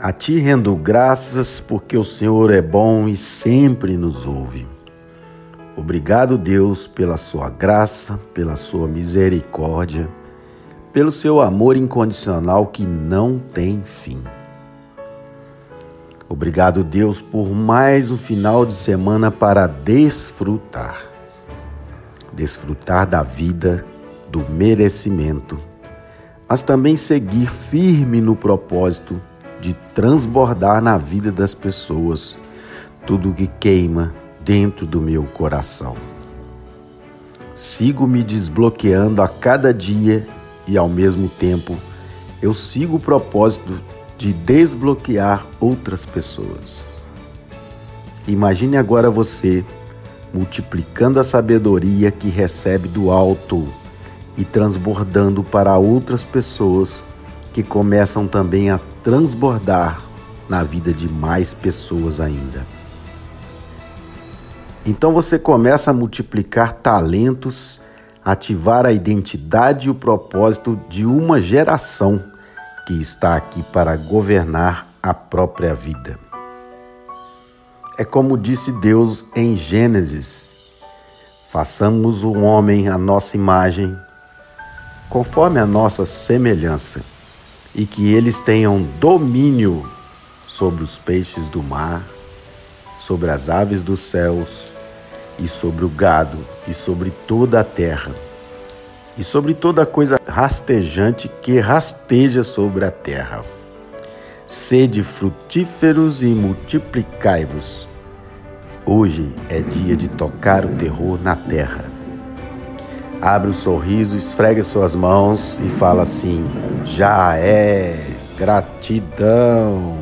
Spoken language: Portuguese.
A ti rendo graças porque o Senhor é bom e sempre nos ouve. Obrigado, Deus, pela sua graça, pela sua misericórdia, pelo seu amor incondicional que não tem fim. Obrigado, Deus, por mais um final de semana para desfrutar. Desfrutar da vida, do merecimento, mas também seguir firme no propósito de transbordar na vida das pessoas tudo o que queima dentro do meu coração. Sigo me desbloqueando a cada dia e, ao mesmo tempo, eu sigo o propósito de desbloquear outras pessoas. Imagine agora você multiplicando a sabedoria que recebe do alto e transbordando para outras pessoas que começam também a transbordar na vida de mais pessoas ainda. Então você começa a multiplicar talentos, ativar a identidade e o propósito de uma geração que está aqui para governar a própria vida. É como disse Deus em Gênesis: façamos o homem à nossa imagem, conforme a nossa semelhança e que eles tenham domínio sobre os peixes do mar, sobre as aves dos céus e sobre o gado e sobre toda a terra e sobre toda coisa rastejante que rasteja sobre a terra. Sede frutíferos e multiplicai-vos. Hoje é dia de tocar o terror na terra abre um sorriso, esfrega suas mãos e fala assim: já é gratidão.